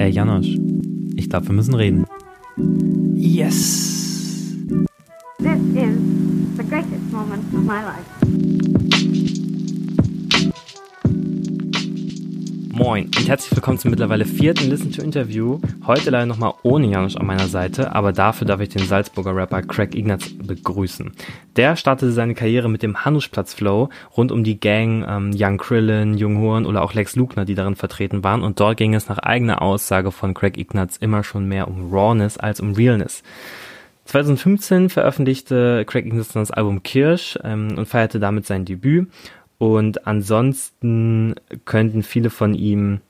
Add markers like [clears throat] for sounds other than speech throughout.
Ey Janosch, ich glaube, wir müssen reden. Yes. This is the greatest moment of my life. Moin und herzlich willkommen zum mittlerweile vierten Listen to Interview. Heute leider nochmal ohne Janosch an meiner Seite, aber dafür darf ich den Salzburger Rapper Craig Ignatz begrüßen. Der startete seine Karriere mit dem Hanuschplatz Flow rund um die Gang ähm, Young Krillin, Jung Horn oder auch Lex Lugner, die darin vertreten waren und dort ging es nach eigener Aussage von Craig Ignatz immer schon mehr um Rawness als um Realness. 2015 veröffentlichte Craig Ignatz das Album Kirsch ähm, und feierte damit sein Debüt und ansonsten könnten viele von ihm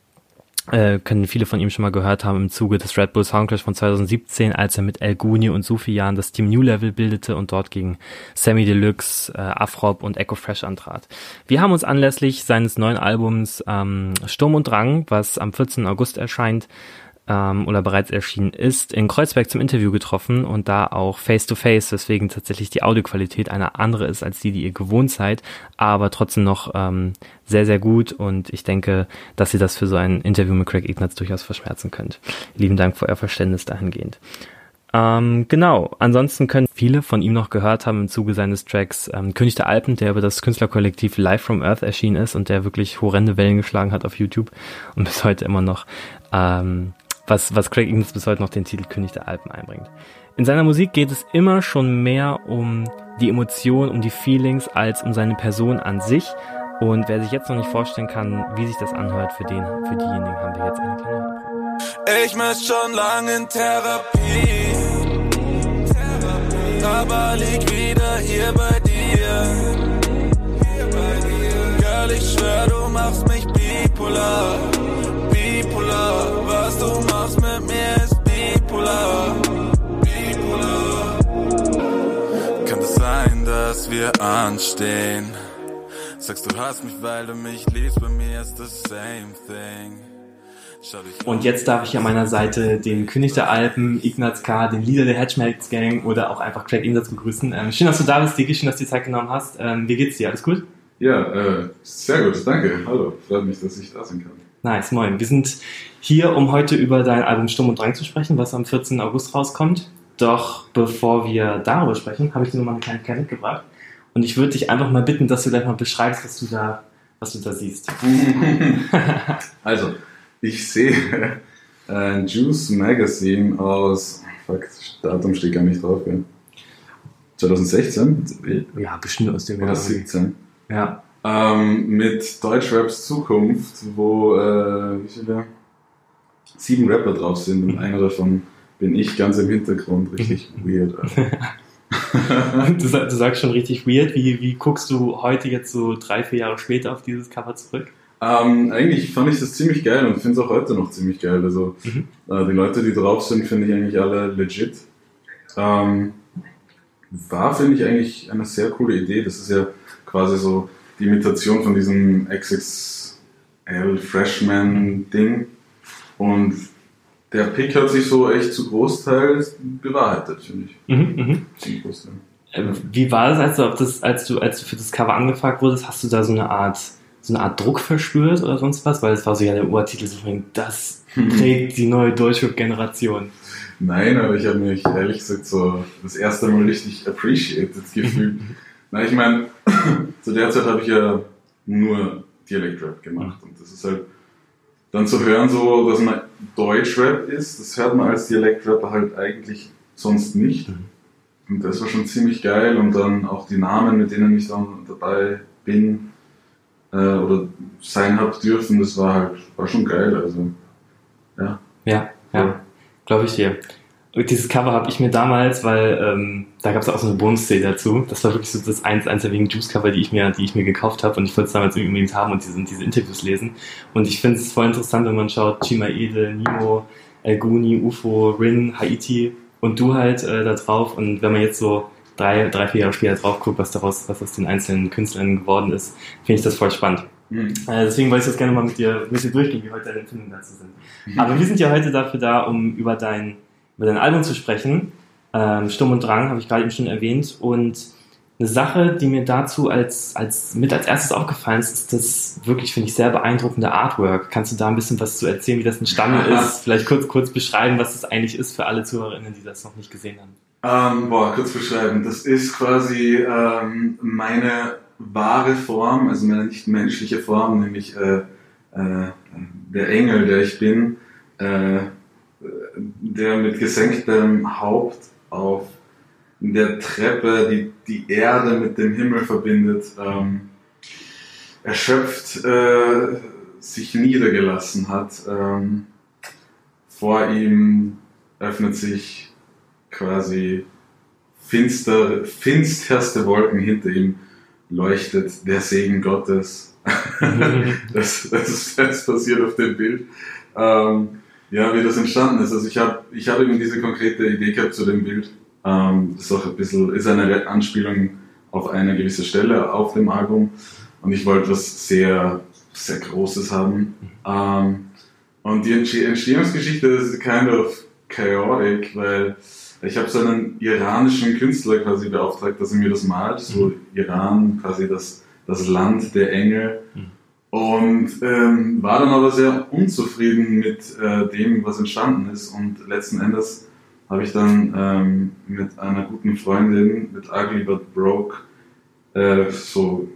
äh, können viele von ihm schon mal gehört haben im Zuge des Red Bull Soundclash von 2017, als er mit El Guni und Sufian das Team New Level bildete und dort gegen Sammy Deluxe, äh, Afrop und Echo Fresh antrat. Wir haben uns anlässlich seines neuen Albums ähm, Sturm und Drang, was am 14. August erscheint, ähm, oder bereits erschienen ist, in Kreuzberg zum Interview getroffen und da auch face-to-face, weswegen tatsächlich die Audioqualität eine andere ist als die, die ihr gewohnt seid, aber trotzdem noch ähm, sehr, sehr gut und ich denke, dass ihr das für so ein Interview mit Craig Ignatz durchaus verschmerzen könnt. Lieben Dank für euer Verständnis dahingehend. Ähm, genau, ansonsten können viele von ihm noch gehört haben im Zuge seines Tracks ähm, König der Alpen, der über das Künstlerkollektiv Live from Earth erschienen ist und der wirklich horrende Wellen geschlagen hat auf YouTube und bis heute immer noch ähm, was, was Craig Eames bis heute noch den Titel König der Alpen einbringt. In seiner Musik geht es immer schon mehr um die Emotionen, um die Feelings, als um seine Person an sich. Und wer sich jetzt noch nicht vorstellen kann, wie sich das anhört, für den, für diejenigen haben wir jetzt eine kleine Hörprobe. Ich muss schon lange in Therapie, aber lieg wieder hier bei dir. Girl, ich schwör, du machst mich bipolar. Wir anstehen? Sagst du hast mich, weil du mich liebst, bei mir ist the same thing. Und jetzt darf ich an meiner Seite den König der Alpen, Ignaz K., den Leader der Hedgemarks Gang oder auch einfach Craig Ignaz begrüßen. Ähm, schön, dass du da bist, Digi, schön, dass du die Zeit genommen hast. Ähm, wie geht's dir? Alles gut? Ja, äh, sehr gut, danke. Hallo, freut mich, dass ich da sein kann. Nice, moin. Wir sind hier, um heute über dein Album Sturm und Drang zu sprechen, was am 14. August rauskommt. Doch bevor wir darüber sprechen, habe ich dir nochmal eine kleine Kette mitgebracht. Und ich würde dich einfach mal bitten, dass du gleich mal beschreibst, was du da, was du da siehst. [laughs] also, ich sehe ein Juice Magazine aus, fuck, Datum steht gar nicht drauf, gell? 2016? Ja, bestimmt aus dem Oder 17. Ja. Ähm, mit Deutschraps Zukunft, wo äh, wie viele? sieben Rapper drauf sind und [laughs] einer davon bin ich ganz im Hintergrund. Richtig [laughs] weird. [laughs] du, du, sagst schon richtig weird. Wie, wie guckst du heute jetzt so drei, vier Jahre später auf dieses Cover zurück? Ähm, eigentlich fand ich das ziemlich geil und finde es auch heute noch ziemlich geil. Also mhm. äh, die Leute, die drauf sind, finde ich eigentlich alle legit. Ähm, war, finde ich, eigentlich eine sehr coole Idee. Das ist ja quasi so die Imitation von diesem XXL Freshman-Ding. Und der Pick hat sich so echt zu Großteil bewahrheitet, finde ich. Mhm, mhm. Äh, wie war das, als du, das, als du, als du für das Cover angefragt wurdest, hast du da so eine Art, so eine Art Druck verspürt oder sonst was? Weil es war so ja der Urtitel so von, das trägt die neue Deutschrap-Generation. Nein, aber ich habe mich ehrlich gesagt so das erste Mal richtig appreciated gefühlt. Na, ich meine, [clears throat] zu der Zeit habe ich ja nur Dialekt-Rap gemacht und das ist halt dann zu hören, so, dass man Deutschrap ist, das hört man als Dialekt-Rapper halt eigentlich sonst nicht. Mhm. Und das war schon ziemlich geil und dann auch die Namen, mit denen ich dann dabei bin äh, oder sein hab dürfen, das war halt, war schon geil, also ja. Ja, ja, glaube ich dir dieses Cover habe ich mir damals, weil ähm, da gab es auch so eine Bonus-Szene dazu. Das war wirklich so das eins, wenigen Juice-Cover, die ich mir, die ich mir gekauft habe und ich wollte es damals unbedingt haben und diese, diese Interviews lesen. Und ich finde es voll interessant, wenn man schaut, Chima Ede, Nimo, El Guni, UFO, Rin, Haiti und du halt äh, da drauf. Und wenn man jetzt so drei, drei, vier Jahre später drauf guckt, was daraus, was aus den einzelnen Künstlern geworden ist, finde ich das voll spannend. Mhm. Äh, deswegen wollte ich das gerne mal mit dir, mit dir durchgehen, wie heute deine Empfindungen dazu sind. Mhm. Aber wir sind ja heute dafür da, um über dein über dein Album zu sprechen. Ähm, Sturm und Drang habe ich gerade eben schon erwähnt. Und eine Sache, die mir dazu als, als mit als erstes aufgefallen ist, ist das wirklich, finde ich, sehr beeindruckende Artwork. Kannst du da ein bisschen was zu erzählen, wie das entstanden [laughs] ist? Vielleicht kurz, kurz beschreiben, was das eigentlich ist für alle Zuhörerinnen, die das noch nicht gesehen haben. Ähm, boah, kurz beschreiben. Das ist quasi ähm, meine wahre Form, also meine nicht menschliche Form, nämlich äh, äh, der Engel, der ich bin, äh, der mit gesenktem Haupt auf der Treppe, die die Erde mit dem Himmel verbindet, ähm, erschöpft äh, sich niedergelassen hat. Ähm, vor ihm öffnet sich quasi finster, finsterste Wolken hinter ihm leuchtet der Segen Gottes. [laughs] das, das, das passiert auf dem Bild. Ähm, ja, wie das entstanden ist. Also ich habe ich hab eben diese konkrete Idee gehabt zu dem Bild. Ähm, das ist auch ein bisschen, ist eine Anspielung auf eine gewisse Stelle auf dem Album. Und ich wollte was sehr, sehr Großes haben. Ähm, und die Entstehungsgeschichte ist kind of chaotic, weil ich habe so einen iranischen Künstler quasi beauftragt, dass er mir das malt. So mhm. Iran, quasi das, das Land der Engel. Mhm. Und ähm, war dann aber sehr unzufrieden mit äh, dem, was entstanden ist. Und letzten Endes habe ich dann ähm, mit einer guten Freundin, mit Ugly But Broke, äh, so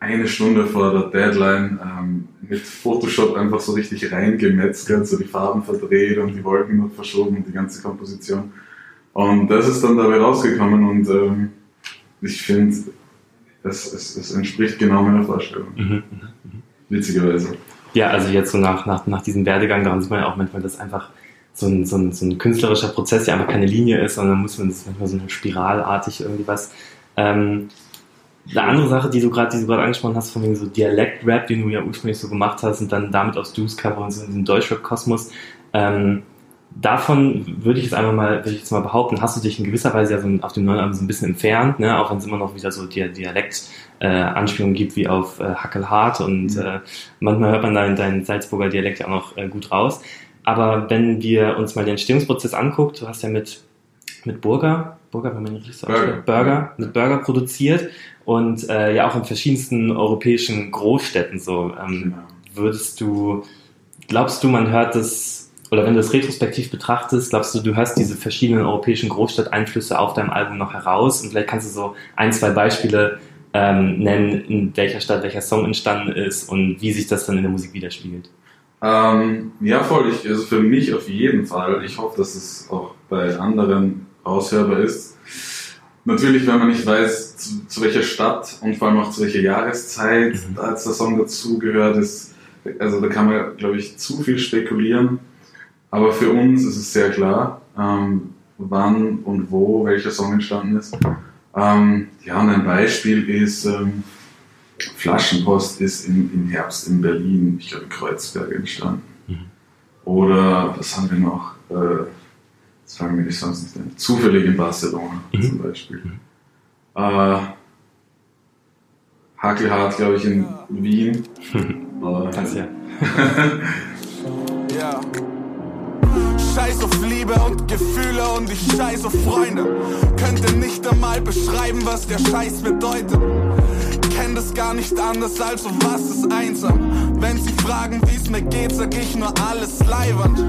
eine Stunde vor der Deadline ähm, mit Photoshop einfach so richtig reingemetzgert, so die Farben verdreht und die Wolken noch verschoben und die ganze Komposition. Und das ist dann dabei rausgekommen und ähm, ich finde, es, es, es, entspricht genau meiner Vorstellung. Mhm, mh, mh. Witzigerweise. Ja, also jetzt so nach, nach, nach diesem Werdegang, daran sieht man ja auch manchmal, dass einfach so ein, so, ein, so ein künstlerischer Prozess, der einfach keine Linie ist, sondern muss man das manchmal so eine spiralartig irgendwie was. Ähm, eine andere Sache, die du gerade, angesprochen hast, von wegen so Dialekt-Rap, den du ja ursprünglich so gemacht hast und dann damit aus Dues Cover und so in diesem Deutschrap-Kosmos, ähm, davon würde ich jetzt einfach mal, würde ich jetzt mal behaupten, hast du dich in gewisser Weise ja so auf dem neuen Album so ein bisschen entfernt, ne? auch wenn es immer noch wieder so Dialekt-Anspielungen äh, gibt wie auf äh, Hackelhart und mhm. äh, manchmal hört man deinen Salzburger Dialekt ja auch noch äh, gut raus. Aber wenn wir uns mal den Entstehungsprozess anguckt, du hast ja mit, mit Burger, Burger, wenn man nicht so Burger. Burger, mit Burger produziert und äh, ja auch in verschiedensten europäischen Großstädten so. Ähm, würdest du, glaubst du, man hört das oder wenn du es retrospektiv betrachtest, glaubst du, du hörst diese verschiedenen europäischen Großstadteinflüsse auf deinem Album noch heraus und vielleicht kannst du so ein, zwei Beispiele ähm, nennen, in welcher Stadt welcher Song entstanden ist und wie sich das dann in der Musik widerspiegelt. Ähm, ja, voll. Ich, also für mich auf jeden Fall. Ich hoffe, dass es auch bei anderen aushörbar ist. Natürlich, wenn man nicht weiß, zu, zu welcher Stadt und vor allem auch zu welcher Jahreszeit mhm. als der Song dazugehört ist, also da kann man, glaube ich, zu viel spekulieren. Aber für uns ist es sehr klar, ähm, wann und wo welcher Song entstanden ist. Ähm, ja, und ein Beispiel ist, ähm, Flaschenpost ist im, im Herbst in Berlin, ich glaube in Kreuzberg entstanden. Mhm. Oder was haben wir noch? Äh, das fragen wir nicht sonst nicht ein. Zufällig in Barcelona mhm. zum Beispiel. Mhm. Äh, Hakelhart, glaube ich, in Wien. [laughs] das ja. [laughs] ja. Scheiß auf Liebe und Gefühle und ich scheiß auf Freunde. Könnte nicht einmal beschreiben, was der Scheiß bedeutet. Kenn das gar nicht anders, also was ist einsam? Wenn sie fragen, wie's mir geht, sag ich nur alles leiwand.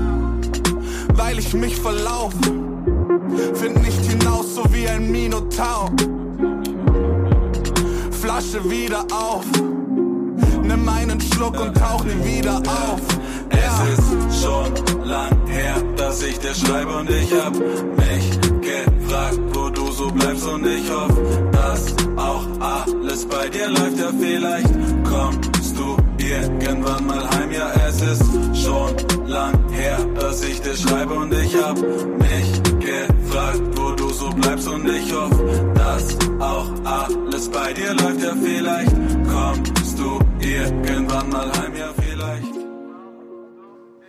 Weil ich mich verlaufe. Find nicht hinaus, so wie ein Minotaur. Flasche wieder auf. Nimm einen Schluck und tauch nie wieder auf. Es ist schon lang her, dass ich dir schreibe und ich hab mich gefragt, wo du so bleibst und ich hoffe, dass auch alles bei dir läuft. Ja, vielleicht kommst du irgendwann mal heim. Ja, es ist schon lang her, dass ich dir schreibe und ich hab mich gefragt, wo du so bleibst und ich hoffe, dass auch alles bei dir läuft. Ja, vielleicht kommst du irgendwann mal heim. Ja, vielleicht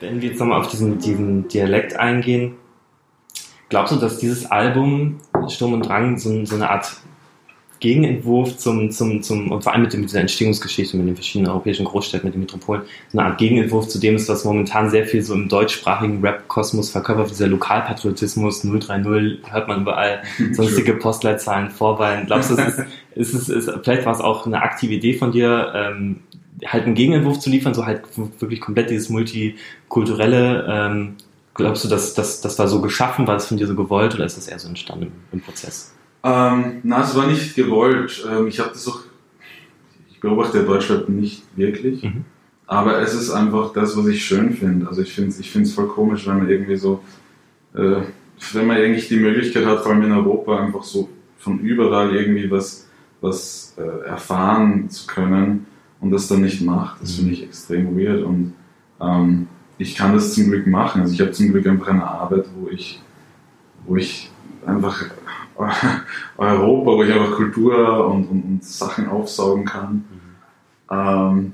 wenn wir jetzt nochmal auf diesen, diesen Dialekt eingehen, glaubst du, dass dieses Album Sturm und Drang so, so eine Art Gegenentwurf zum, zum, zum, und vor allem mit, dem, mit dieser Entstehungsgeschichte mit den verschiedenen europäischen Großstädten, mit den Metropolen, so eine Art Gegenentwurf zu dem ist, was momentan sehr viel so im deutschsprachigen Rap-Kosmos verkörpert, dieser Lokalpatriotismus, 030, hört man überall, [laughs] sonstige Postleitzahlen, Vorwahlen. Glaubst du, es ist, [laughs] ist, es, ist, vielleicht war es auch eine aktive Idee von dir, ähm, halt einen Gegenentwurf zu liefern, so halt wirklich komplett dieses multikulturelle, ähm, glaubst du, dass das, das war so geschaffen, war das von dir so gewollt oder ist das eher so entstanden im Prozess? Ähm, na, es war nicht gewollt. Ähm, ich habe das auch, ich beobachte Deutschland nicht wirklich, Mhm. aber es ist einfach das, was ich schön finde. Also ich finde es ich find's voll komisch, wenn man irgendwie so, äh, wenn man eigentlich die Möglichkeit hat, vor allem in Europa, einfach so von überall irgendwie was, was äh, erfahren zu können und das dann nicht macht. Das finde ich extrem weird und ähm, ich kann das zum Glück machen. Also ich habe zum Glück einfach eine Arbeit, wo ich, wo ich einfach [laughs] Europa, wo ich einfach Kultur und, und, und Sachen aufsaugen kann. Ähm,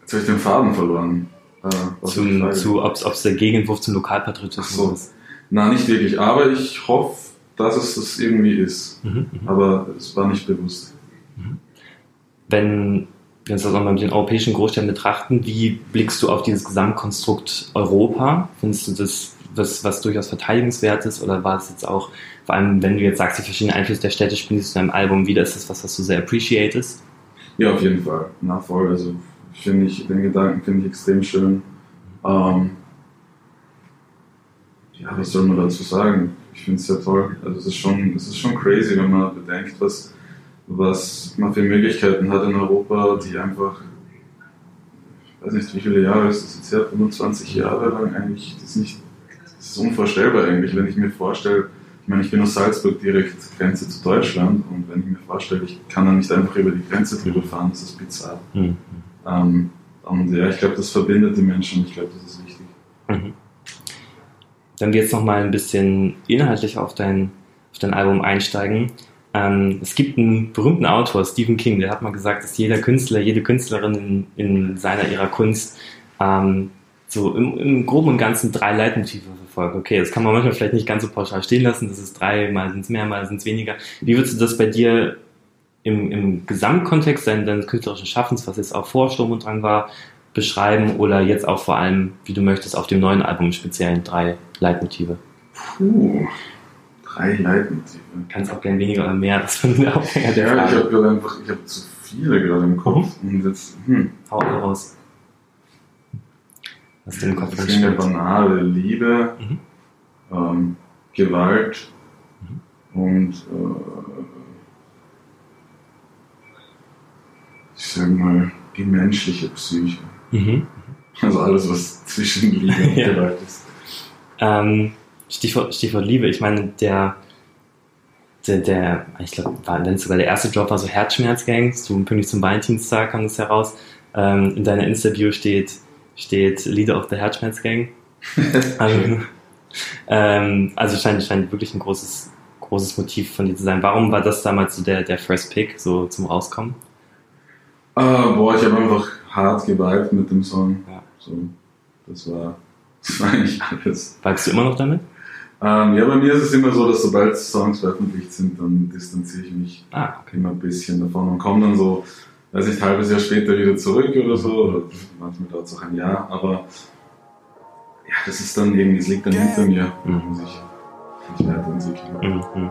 jetzt habe ich den Faden verloren. Äh, Zum, zu, ob es der Gegenentwurf zum Lokalpatriotismus so. ist. Na, nicht wirklich, aber ich hoffe, dass es das irgendwie ist. Mhm. Aber es war nicht bewusst. wenn wir uns das auch mal mit den europäischen Großstädten betrachten, wie blickst du auf dieses Gesamtkonstrukt Europa? Findest du das was, was durchaus verteidigenswert ist oder war es jetzt auch, vor allem wenn du jetzt sagst, die verschiedenen Einflüsse der Städte spielst in deinem Album wieder, ist das was, was du sehr appreciatest? Ja, auf jeden Fall. Na voll. Also finde ich, den Gedanken finde ich extrem schön. Ähm, ja, was soll man dazu sagen? Ich finde es sehr toll. Also es ist schon, es ist schon crazy, wenn man bedenkt, was, was man für Möglichkeiten hat in Europa, die einfach, ich weiß nicht, wie viele Jahre ist das jetzt her, 25 Jahre lang eigentlich, das nicht, das ist unvorstellbar eigentlich, wenn ich mir vorstelle, ich meine, ich bin aus Salzburg direkt Grenze zu Deutschland und wenn ich mir vorstelle, ich kann dann nicht einfach über die Grenze drüber fahren, das ist bizarr. Mhm. Ähm, und ja, ich glaube, das verbindet die Menschen. Ich glaube, das ist wichtig. Mhm. Wenn wir jetzt nochmal ein bisschen inhaltlich auf dein, auf dein Album einsteigen. Ähm, es gibt einen berühmten Autor, Stephen King, der hat mal gesagt, dass jeder Künstler, jede Künstlerin in, in seiner ihrer Kunst ähm, so im, im Groben und Ganzen drei Leitmotive verfolgt. Okay, das kann man manchmal vielleicht nicht ganz so pauschal stehen lassen, das ist drei, mal sind es mehr, mal sind es weniger. Wie würdest du das bei dir im, im Gesamtkontext deines, deines künstlerischen Schaffens, was jetzt auch vor Sturm und Drang war, beschreiben oder jetzt auch vor allem, wie du möchtest, auf dem neuen Album im Speziellen drei Leitmotive? Puh, drei Leitmotive. Kannst auch gern weniger oder mehr, das ist der Aufhänger der Ja, ich Frage. habe gerade einfach, ich habe zu viele gerade im Kopf. Und jetzt, hm, Hau alle raus. Was dir im Kopf das ist eine banale Liebe, Mhm. ähm, Gewalt und äh, ich sag mal, die menschliche Psyche. Mhm. Also alles, was zwischen Liebe und [laughs] Ja. Gewalt ist. Ähm, Stichwort, Stichwort Liebe. Ich meine, der, der, der ich glaube, war dann sogar der erste Drop war so Herzschmerzgang. So pünktlich zum Valentinstag kam das heraus. Ähm, in deiner Insta-Bio steht, steht Leader of the Herzschmerzgang. ähm, [laughs] ähm, also scheint, scheint wirklich ein großes, großes Motiv von dir zu sein. Warum war das damals so der, der First Pick, so zum Rauskommen? Ah, boah, ich habe einfach hart geweibt mit dem Song. Ja. So, das war, das war eigentlich alles. Weibst du immer noch damit? Ähm, ja, bei mir ist es immer so, dass sobald Songs veröffentlicht sind, dann distanziere ich mich Ah, okay. immer ein bisschen davon und komme dann so, weiß nicht, ein halbes Jahr später wieder zurück oder so. Oder manchmal dauert es auch ein Jahr, aber ja, das ist dann irgendwie, es liegt dann hinter mir. Mhm. Muss ich mich weiterentwickeln. Mhm.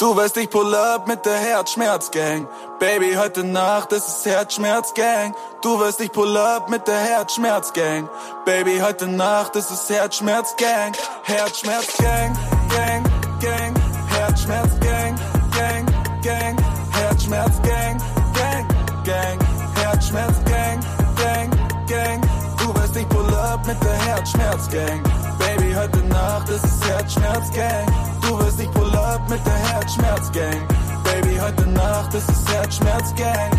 Du weißt, ich pull up mit der Herzschmerzgang. Baby, heute Nacht ist es Herzschmerzgang. Du weißt, ich pull up mit der Herzschmerzgang. Baby, heute Nacht ist es Herzschmerzgang. Herzschmerzgang, Herzschmerzgang. Baby, heute Nacht ist es Herzschmerzgang. Du wirst ich pull up mit der Herzschmerzgang. Baby, heute Nacht ist es Herzschmerzgang.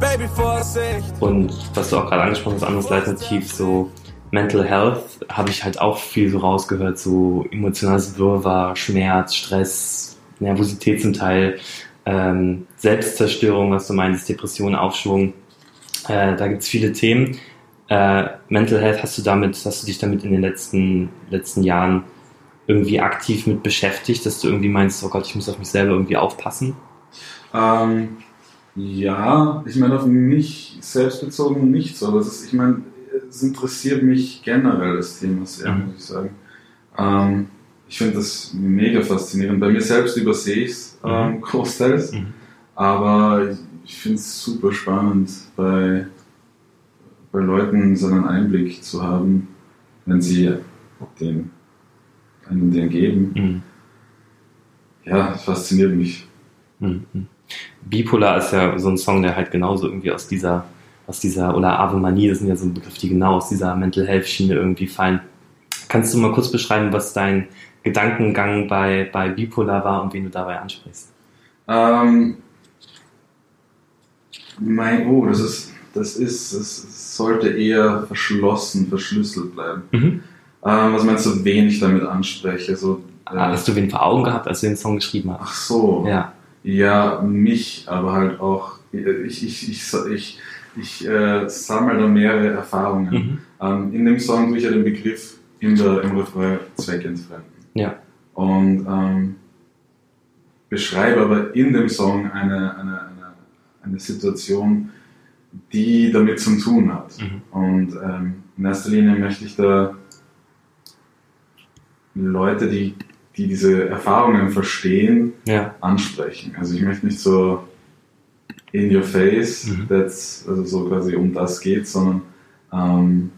Baby, Vorsicht. Und was du auch gerade angesprochen hast, anderes Leitmotiv, so Mental Health, habe ich halt auch viel so rausgehört, so emotionales Wirrwarr, Schmerz, Stress, Nervosität zum Teil, ähm, Selbstzerstörung, was du meinst, Depression, Aufschwung. Äh, da gibt's viele Themen. Äh, Mental Health, hast du damit, hast du dich damit in den letzten, letzten Jahren irgendwie aktiv mit beschäftigt, dass du irgendwie meinst, oh Gott, ich muss auf mich selber irgendwie aufpassen? Ähm, ja, ich meine, auf mich selbstbezogen nicht so. Das ist, ich meine, es interessiert mich generell das Thema sehr, Mhm. muss ich sagen. Ähm, ich finde das mega faszinierend. Bei mir selbst übersehe ich es ähm, großteils, Mhm. aber ich, ich finde es super spannend, bei, bei Leuten so einen Einblick zu haben, wenn sie den, einen den geben. Mhm. Ja, fasziniert mich. Mhm. Bipolar ist ja so ein Song, der halt genauso irgendwie aus dieser, aus dieser, oder Ave Manie, das sind ja so Begriffe, die genau aus dieser Mental Health Schiene irgendwie fallen. Kannst du mal kurz beschreiben, was dein Gedankengang bei, bei Bipolar war und wen du dabei ansprichst? Ähm, mein, oh, das ist, das ist, das sollte eher verschlossen, verschlüsselt bleiben. Mhm. Ähm, was meinst du, wen ich damit anspreche? So, äh, Ah, Hast du wen vor Augen gehabt, als du den Song geschrieben hast? ach so, Ja. ja, mich, aber halt auch, ich, ich, ich, ich, ich äh, sammle da mehrere Erfahrungen. Mhm. Ähm, in dem Song tue ich ja den Begriff in der, im Refrain zweckentfremden. Ja. Und ähm, beschreibe aber in dem Song eine, eine, eine, eine Situation, die damit zu tun hat. Mhm. Und ähm, in erster Linie möchte ich da Leute, die, die diese Erfahrungen verstehen, Ja. ansprechen. Also ich möchte nicht so in your face, Mhm. that's, also so quasi um das geht, sondern ähm,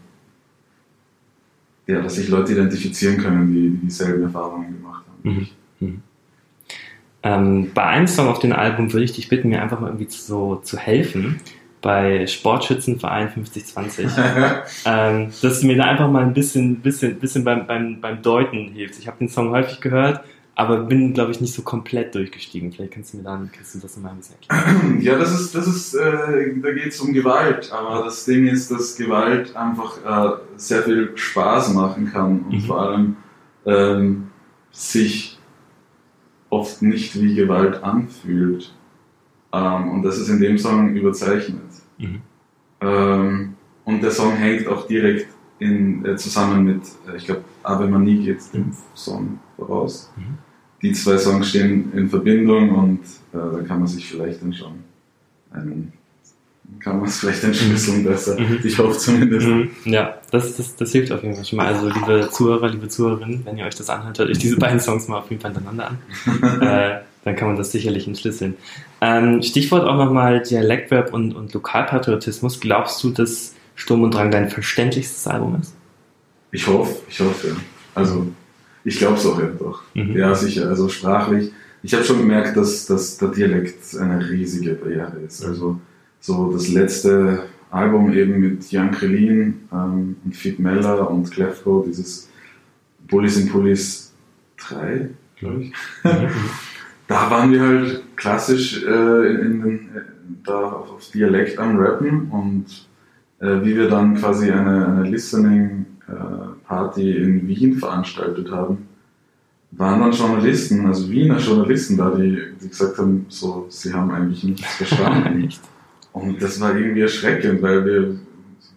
ja, dass sich Leute identifizieren können, die, die dieselben Erfahrungen gemacht haben. Mhm. Ähm, bei einem Song auf dem Album würde ich dich bitten, mir einfach mal irgendwie so zu helfen. Bei Sportschützenverein 5020. [laughs] ähm, dass du mir da einfach mal ein bisschen, bisschen, bisschen beim, beim, beim Deuten hilfst. Ich habe den Song häufig gehört, aber bin, glaube ich, nicht so komplett durchgestiegen. Vielleicht kannst du mir dann, kannst du das mal ein bisschen erklären. [clears throat] Ja, das ist, das ist, äh, da geht es um Gewalt, aber das Ding ist, dass Gewalt einfach äh, sehr viel Spaß machen kann und Mhm. vor allem ähm, sich oft nicht wie Gewalt anfühlt. Ähm, und das ist in dem Song überzeichnet. Mhm. Ähm, und der Song hängt auch direkt in, äh, zusammen mit, äh, ich glaube, Ave Manie geht dem Song voraus. Mhm. Die zwei Songs stehen in Verbindung und äh, da kann man sich vielleicht dann schon einen, kann man es vielleicht entschlüsseln besser. Mhm. Ich hoffe zumindest. Mhm. Ja, das, das, das hilft auf jeden Fall schon mal. Also, liebe Zuhörer, liebe Zuhörerinnen, wenn ihr euch das anhört, hört euch diese beiden Songs mal auf jeden Fall hintereinander an. [laughs] äh, dann kann man das sicherlich entschlüsseln. Ähm, Stichwort auch nochmal Dialektrap und, und Lokalpatriotismus. Glaubst du, dass Sturm und Drang dein verständlichstes Album ist? Ich hoffe, ich hoffe. ja. Also, ich glaube es auch ja doch. Mhm. Ja, sicher. Also sprachlich. Ich habe schon gemerkt, dass, dass der Dialekt eine riesige Barriere ist. Also, so das letzte Album eben mit Jan Krelin ähm, und Fit Meller und Clefco, dieses Bullies in Pullis 3, glaube ich. Da waren wir halt klassisch äh, in, in, den- äh, da auf, Dialekt am Rappen und äh, wie wir dann quasi eine, eine Listening-Party in Wien veranstaltet haben, waren dann Journalisten, also Wiener Journalisten da, die, die gesagt haben, so, sie haben eigentlich nichts verstanden. [laughs] Und das war irgendwie erschreckend, weil wir,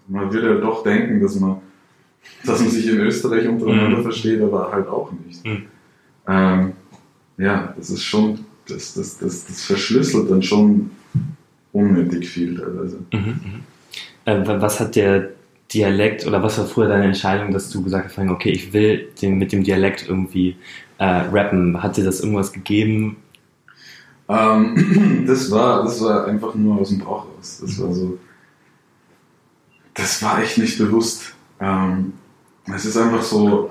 man würde ja doch denken, dass man, dass man sich in Österreich untereinander Mhm. versteht, aber halt auch nicht. Mhm. Ähm, ja, das ist schon, das, das, das, das verschlüsselt dann schon unnötig viel teilweise. Mhm, mhm. Äh, wa- was hat der Dialekt oder was war früher deine Entscheidung, dass du gesagt hast, okay, ich will den, mit dem Dialekt irgendwie äh, rappen? Hat dir das irgendwas gegeben? Ähm, [clears throat] das war, das war einfach nur aus dem Bauch raus. Das war so, das war echt nicht bewusst. Ähm, es ist einfach so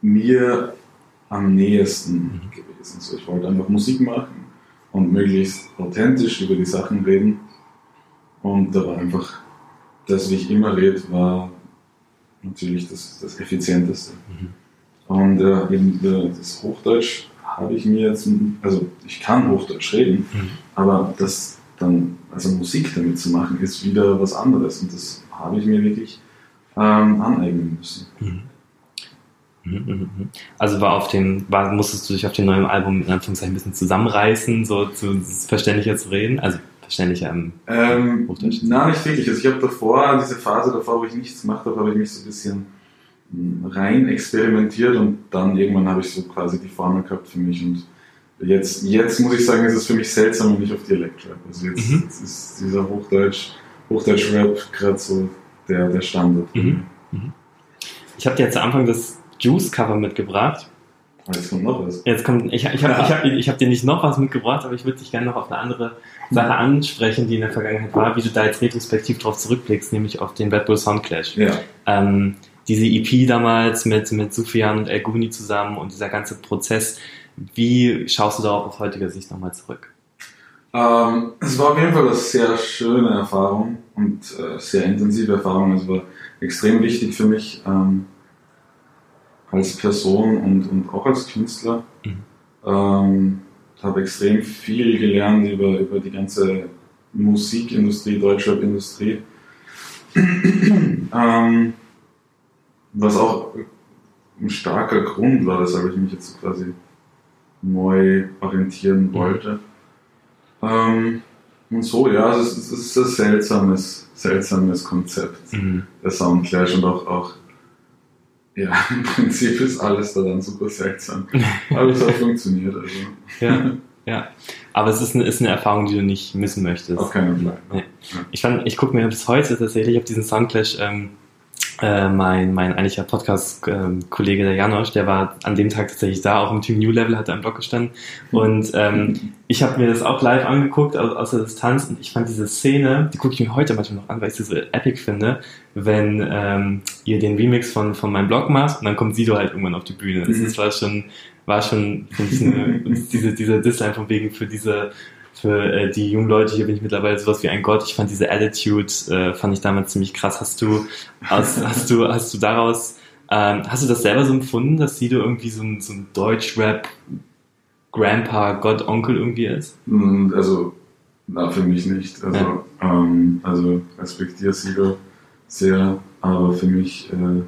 mir am nächsten gewesen. So, ich wollte einfach Musik machen und möglichst authentisch über die Sachen reden. Und da war einfach das, wie ich immer rede, war natürlich das, das Effizienteste. Und äh, eben äh, das Hochdeutsch habe ich mir jetzt, also ich kann Hochdeutsch reden, Mhm. aber das dann, also Musik damit zu machen, ist wieder was anderes. Und das habe ich mir wirklich ähm, aneignen müssen. Mhm, mhm, mhm. Also war auf dem, war, musstest du dich auf dem neuen Album in Anführungszeichen ein bisschen zusammenreißen, so zu verständlicher zu reden? Also verständlicher im Ähm, Hochdeutsch. Nein, nicht wirklich. Also ich habe davor, diese Phase davor, wo ich nichts gemacht habe, habe ich mich so ein bisschen rein experimentiert und dann irgendwann habe ich so quasi die Formel gehabt für mich und jetzt, jetzt muss ich sagen, ist es für mich seltsam, wenn ich auf Dialekt rap. Also jetzt, Mhm. jetzt ist dieser Hochdeutsch, Hochdeutsch-Rap gerade so der, der Standard. Mhm. Ich habe dir jetzt am Anfang das Juice-Cover mitgebracht. Aber Jetzt kommt noch was. Jetzt kommt, ich, ich habe ich hab, [laughs] ich hab dir nicht noch was mitgebracht, aber ich würde dich gerne noch auf eine andere Sache ansprechen, die in der Vergangenheit war, wie du da jetzt retrospektiv drauf zurückblickst, nämlich auf den Red Bull Soundclash. Ja. Ähm, diese EP damals mit, mit Sufjan und El Guni zusammen und dieser ganze Prozess, wie schaust du darauf aus heutiger Sicht nochmal zurück? Ähm, es war auf jeden Fall eine sehr schöne Erfahrung und äh, sehr intensive Erfahrung. Es war extrem wichtig für mich ähm, als Person und, und auch als Künstler. Mhm. Ähm, habe extrem viel gelernt über, über die ganze Musikindustrie, Deutschrap-Industrie. [clears throat] ähm, was auch ein starker Grund war, weshalb ich mich jetzt quasi neu orientieren wollte. Ähm, und so, ja, es ist, es ist ein seltsames, seltsames Konzept, Mhm. der Soundclash und auch, auch, ja, [laughs] im Prinzip ist alles daran super seltsam. Aber es hat funktioniert, also Ja, ja. Aber es ist eine, ist eine Erfahrung, die du nicht missen möchtest. auf keinen Fall. Nee. Ich fand, ich gucke mir bis heute tatsächlich auf diesen Soundclash, ähm, äh, mein, mein eigentlicher Podcast-Kollege, der Janosch, der war an dem Tag tatsächlich da, auch im Team New Level, hat er im Blog gestanden. Und ähm, ich habe mir das auch live angeguckt, aus, aus der Distanz, und ich fand diese Szene, die gucke ich mir heute manchmal noch an, weil ich sie so epic finde, wenn ähm, ihr den Remix von, von meinem Blog macht und dann kommt Sido halt irgendwann auf die Bühne. Das Mhm. ist, war schon, war schon, eine, [laughs] diese, diese Disline von wegen für diese für äh, die jungen Leute hier bin ich mittlerweile sowas wie ein Gott. Ich fand diese Attitude, äh, fand ich damals ziemlich krass. Hast du, hast, hast du, hast du daraus, ähm, hast du das selber so empfunden, dass Sido irgendwie so ein, so ein Deutsch-Rap Grandpa, Gott, Onkel irgendwie ist? Und Also, na, für mich nicht. Also, Ja. ähm, also respektiere Sido sehr, aber für mich, äh,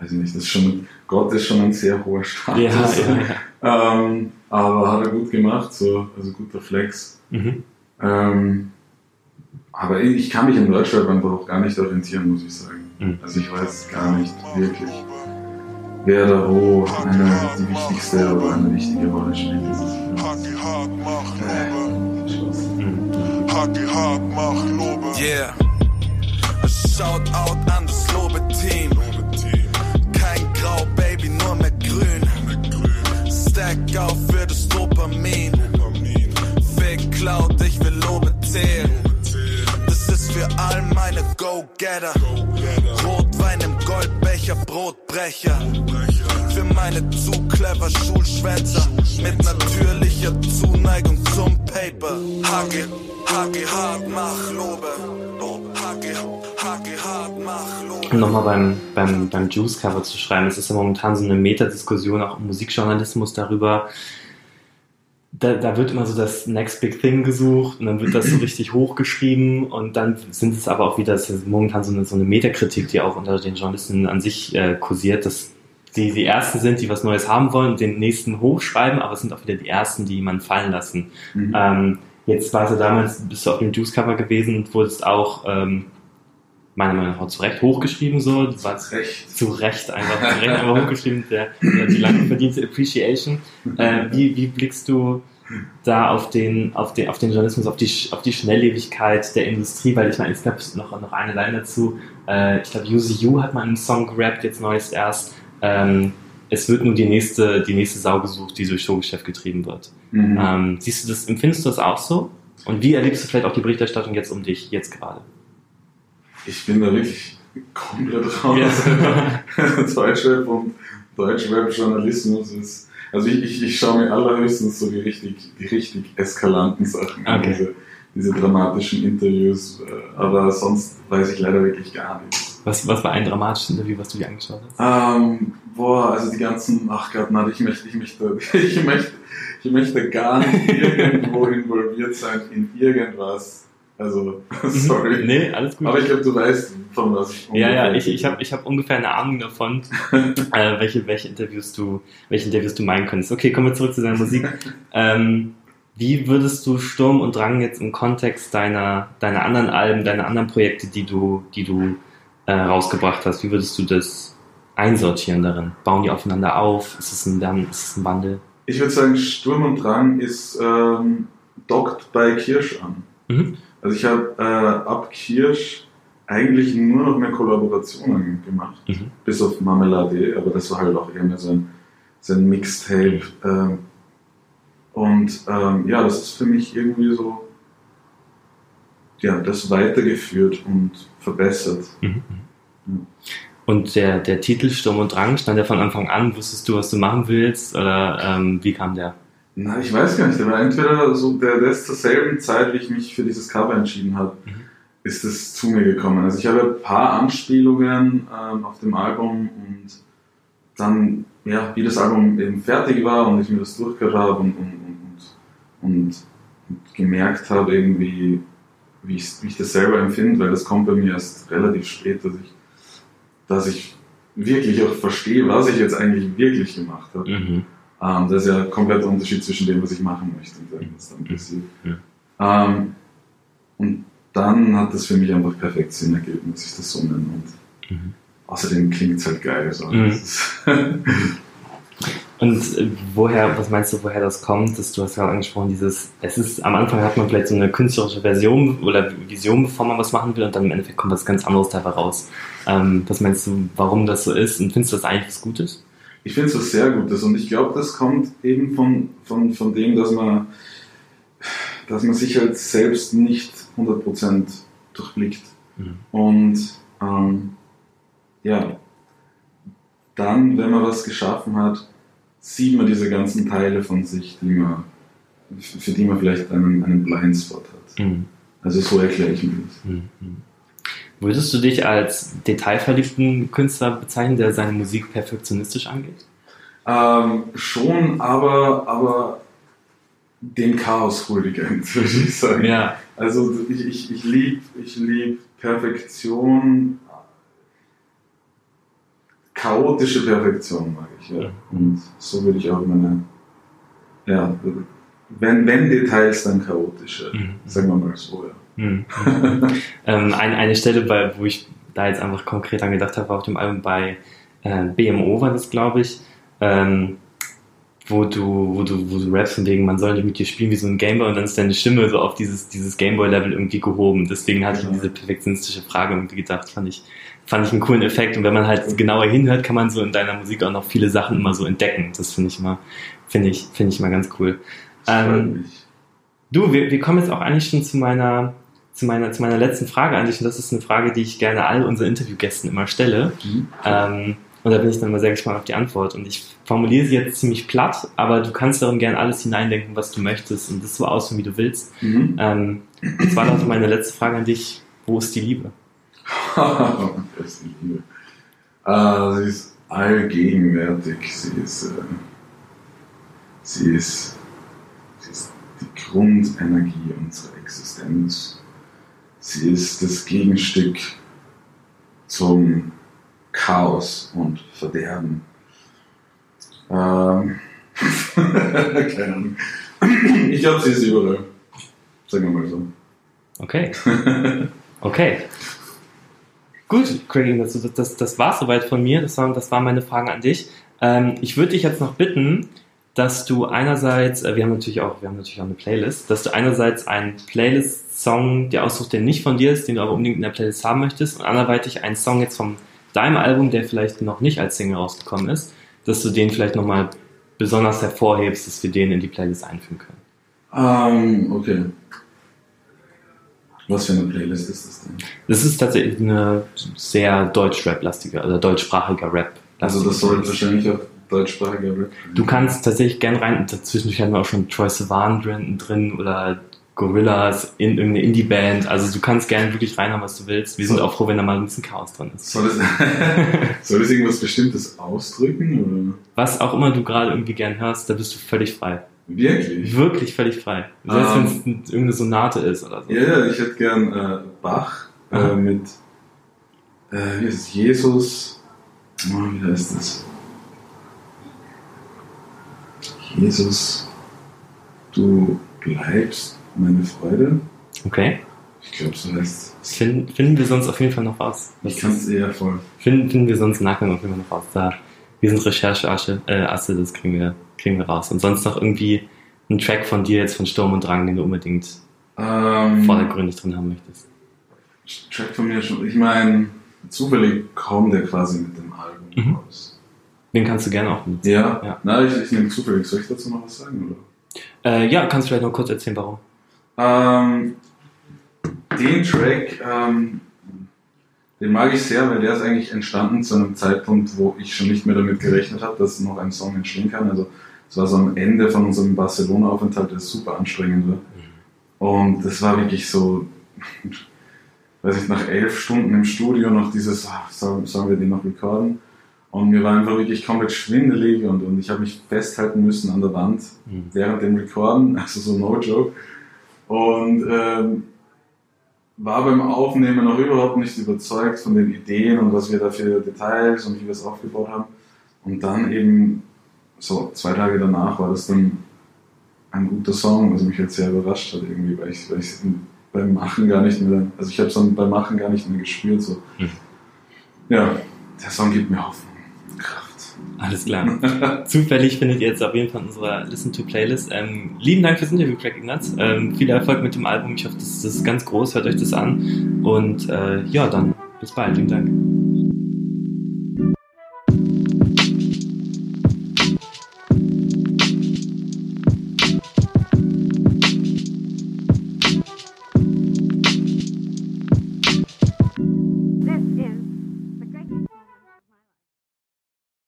weiß ich nicht, das ist schon, Gott ist schon ein sehr hoher Status. ja, ja. Ähm, aber hat er gut gemacht, so, also guter Flex. Mhm. Ähm, aber ich kann mich in Deutschland einfach auch gar nicht orientieren, muss ich sagen. Mhm. Also ich weiß gar nicht wirklich, wer da wo eine, die wichtigste oder eine wichtige Rolle spielt. Spaß. Mhm. Yeah. A Shoutout an das Lobe-Team. Auf für das Dopamin. Cloud, ich will Lobe zählen. Das ist für all meine Go-Getter. Rotwein im Goldbecher, Brotbrecher. Für meine zu clever Schulschwänzer. Mit natürlicher Zuneigung zum Paper. Hagi, Hagi hart, mach Lobe. Hagi, Um nochmal beim, beim, beim Juice-Cover zu schreiben, es ist ja momentan so eine Metadiskussion auch im Musikjournalismus darüber. Da, da wird immer so das Next Big Thing gesucht und dann wird das so [clears throat] richtig hochgeschrieben und dann sind es aber auch wieder, das ist momentan so eine, so eine Metakritik, die auch unter den Journalisten an sich äh, kursiert, dass die die Ersten sind, die was Neues haben wollen und den nächsten hochschreiben, aber es sind auch wieder die Ersten, die man fallen lassen. Mhm. Ähm, jetzt warst du damals, bist du auf dem Juice-Cover gewesen und wurdest auch ähm, meiner Meinung nach auch zu Recht hochgeschrieben so. Warst Recht. zu Recht einfach, zu Recht einfach hochgeschrieben, der, der, die lange verdiente Appreciation. Äh, wie, wie blickst du da auf den, auf den, auf den Journalismus, auf die, auf die Schnelllebigkeit der Industrie? Weil ich meine, es gab noch, noch eine Line dazu. Äh, ich glaube, Yuzi Yu hat mal einen Song gerappt, jetzt neues erst. Ähm, es wird nur die nächste, die nächste Sau gesucht, die durch Showgeschäft getrieben wird. Mhm. Ähm, siehst du das, empfindest du das auch so? Und wie erlebst du vielleicht auch die Berichterstattung jetzt um dich, jetzt gerade? Ich bin da wirklich komplett raus. Ja. [laughs] Deutschrap und Deutschrap-Journalismus ist. Also ich, ich, ich schaue mir allerhöchstens so die richtig, die richtig eskalanten Sachen an, Okay. diese, diese dramatischen Interviews. äh, Aber sonst weiß ich leider wirklich gar nichts. Was, was war ein dramatisches Interview, was du dir angeschaut hast? Ähm, boah, also die ganzen, ach Gott, nein, ich möchte, ich möchte, [laughs] ich möchte, ich möchte gar nicht [laughs] irgendwo involviert sein in irgendwas. Also, [laughs] sorry. Nee, alles gut. Aber ich glaube, du weißt, von was ich ja, ja, ich, ich habe ich hab ungefähr eine Ahnung davon, [laughs] äh, welche, welche, Interviews du, welche Interviews du meinen könntest. Okay, kommen wir zurück zu deiner Musik. [laughs] ähm, wie würdest du Sturm und Drang jetzt im Kontext deiner, deiner anderen Alben, deiner anderen Projekte, die du, die du äh, rausgebracht hast, wie würdest du das einsortieren darin? Bauen die aufeinander auf? Ist es ein, ist es ein Wandel? Ich würde sagen, Sturm und Drang ist ähm, dockt bei Kirsch an. Mhm. Also ich habe äh, ab Kirsch eigentlich nur noch mehr Kollaborationen gemacht, Mhm. bis auf Marmelade, aber das war halt auch eher mehr so ein, so ein Mixtape. Ähm, und ähm, ja, das ist für mich irgendwie so, ja, das weitergeführt und verbessert. Mhm. Und der, der Titel Sturm und Drang stand ja von Anfang an. Wusstest du, was du machen willst? Oder ähm, wie kam der? Na, ich weiß gar nicht, der war entweder so, der, der ist zur selben Zeit, wie ich mich für dieses Cover entschieden habe, Mhm. ist es zu mir gekommen. Also ich habe ein paar Anspielungen ähm, auf dem Album und dann, ja, wie das Album eben fertig war und ich mir das durchgehört habe und, und, und, und, gemerkt habe, eben wie, wie, ich, wie ich das selber empfinde, weil das kommt bei mir erst relativ spät, dass ich, dass ich wirklich auch verstehe, was ich jetzt eigentlich wirklich gemacht habe. Mhm. Ähm, das ist ja ein kompletter Unterschied zwischen dem, was ich machen möchte und dem, was dann passiert. Ja. Ähm, und dann hat das für mich einfach perfekt Sinn ergeben, dass ich das so nenne. Und Mhm. außerdem klingt es halt geil. So. Mhm. [laughs] Und äh, woher, was meinst du, woher das kommt? Dass du hast gerade angesprochen, dieses, es ist, am Anfang hat man vielleicht so eine künstlerische Version oder Vision, bevor man was machen will, und dann im Endeffekt kommt was ganz anderes dabei raus. Ähm, was meinst du, warum das so ist? Und findest du das eigentlich was Gutes? Ich finde es was sehr Gutes und ich glaube, das kommt eben von, von, von dem, dass man, dass man sich halt selbst nicht 100% durchblickt. Mhm. Und ähm, ja, dann, wenn man was geschaffen hat, sieht man diese ganzen Teile von sich, die man, für die man vielleicht einen, einen Blindspot hat. Mhm. Also so erkläre ich mir das. Mhm. Würdest du dich als detailverliebten Künstler bezeichnen, der seine Musik perfektionistisch angeht? Ähm, schon, aber, aber dem Chaos huldigend, [laughs] würde ich sagen. Ja. Also ich, ich, ich liebe ich lieb Perfektion, chaotische Perfektion mag ich, ja. Und so würde ich auch meine, ja, wenn, wenn Details, dann chaotische, Mhm. sagen wir mal so, ja. Mhm. [laughs] ähm, ein, eine Stelle, bei, wo ich da jetzt einfach konkret an gedacht habe, war auf dem Album bei äh, BMO war das, glaube ich, ähm, wo du, wo du, wo du rappst von wegen, man soll nicht mit dir spielen wie so ein Gameboy und dann ist deine Stimme so auf dieses, dieses Gameboy-Level irgendwie gehoben. Deswegen hatte ich an Ja. diese perfektionistische Frage irgendwie gedacht, fand ich, fand ich einen coolen Effekt. Und wenn man halt genauer hinhört, kann man so in deiner Musik auch noch viele Sachen immer so entdecken. Das finde ich finde ich, finde ich immer ganz cool. Ähm. Du, wir, wir kommen jetzt auch eigentlich schon zu meiner, zu meiner, zu meiner letzten Frage an dich. Und das ist eine Frage, die ich gerne all unseren Interviewgästen immer stelle. Mhm. Ähm, und da bin ich dann mal sehr gespannt auf die Antwort. Und ich formuliere sie jetzt ziemlich platt, aber du kannst darin gerne alles hineindenken, was du möchtest und das so ausführen, wie du willst. Mhm. Ähm, das war also meine letzte Frage an dich. Wo ist die Liebe? das ist die Liebe. Äh, sie ist allgegenwärtig. Sie ist, äh, sie ist, sie ist die Grundenergie unserer Existenz. Sie ist das Gegenstück zum Chaos und Verderben. Ähm, [laughs] keine Ahnung. Ich glaube, sie ist überall. Sagen wir mal so. Okay. [laughs] Okay. Gut, Craig, das, das, das war soweit von mir. Das waren, das waren meine Fragen an dich. Ähm, ich würde dich jetzt noch bitten, dass du einerseits, äh, wir haben natürlich auch, wir haben natürlich auch eine Playlist, dass du einerseits einen Playlist-Song dir aussuchst, der nicht von dir ist, den du aber unbedingt in der Playlist haben möchtest, und anderweitig einen Song jetzt von deinem Album, der vielleicht noch nicht als Single rausgekommen ist, dass du den vielleicht nochmal besonders hervorhebst, dass wir den in die Playlist einfügen können. Ähm, okay. Was für eine Playlist ist das denn? Das ist tatsächlich eine sehr deutsch-rap-lastige, also deutschsprachiger Rap. Also das soll wahrscheinlich auch deutschsprachiger Rap sein. Du kannst tatsächlich gern rein, dazwischen hatten wir auch schon Troy Sivan drin, oder Gorillas in irgendeine Indie-Band. Also du kannst gerne wirklich reinhauen, was du willst. Wir sind So. auch froh, wenn da mal ein bisschen Chaos drin ist. Soll das, [laughs] soll das irgendwas Bestimmtes ausdrücken? Was auch immer du gerade irgendwie gern hörst, da bist du völlig frei. Oder? Wirklich? Wirklich völlig frei. Selbst Ähm. wenn es irgendeine Sonate ist oder so. Ja, ja, ich hätte gern äh, Bach äh, mit äh, wie heißt es? Jesus. Oh, wie heißt das? Jesus, du bleibst meine Freude. Okay. Ich glaube, so heißt es. Finden, finden wir sonst auf jeden Fall noch raus. Ich kann es eher voll. Finden, finden wir sonst Nachgang auf jeden Fall noch raus. Da, wir sind Rechercheasse, äh, Asse, das kriegen wir, kriegen wir raus. Und sonst noch irgendwie ein Track von dir jetzt von Sturm und Drang, den du unbedingt Ähm, vordergründig drin haben möchtest. Track von mir schon. Ich meine, zufällig kommt der quasi mit dem Album Mhm. raus. Den kannst du gerne auch benutzen. Ja? Ja. Na, ich, ich nehme zufällig. Soll ich dazu noch was sagen? Oder? Äh, ja, kannst du vielleicht noch kurz erzählen, warum? Ähm, den Track, ähm, den mag ich sehr, weil der ist eigentlich entstanden zu einem Zeitpunkt, wo ich schon nicht mehr damit gerechnet habe, dass noch ein Song entstehen kann. Also es war so am Ende von unserem Barcelona-Aufenthalt, der super anstrengend war. Und das war wirklich so, weiß ich, nach elf Stunden im Studio noch dieses, ah, sollen, sollen wir den noch recorden? Und mir war einfach wirklich komplett schwindelig und, und ich habe mich festhalten müssen an der Wand Mhm. während dem Recorden, [laughs] also so no joke. Und ähm, war beim Aufnehmen noch überhaupt nicht überzeugt von den Ideen und was wir da für Details und wie wir es aufgebaut haben. Und dann eben so zwei Tage danach war das dann ein guter Song, was mich jetzt sehr überrascht hat irgendwie, weil ich, weil ich beim Machen gar nicht mehr, also ich habe es dann beim Machen gar nicht mehr gespürt. So. Mhm. Ja, der Song gibt mir Hoffnung. Alles klar. [laughs] Zufällig findet ihr jetzt auf jeden Fall in unserer Listen to Playlist. Ähm, lieben Dank fürs Interview, Craig Ignatz. Ähm, viel Erfolg mit dem Album. Ich hoffe, das, ist ganz groß. Hört euch das an. Und äh, ja, dann bis bald. Vielen Dank.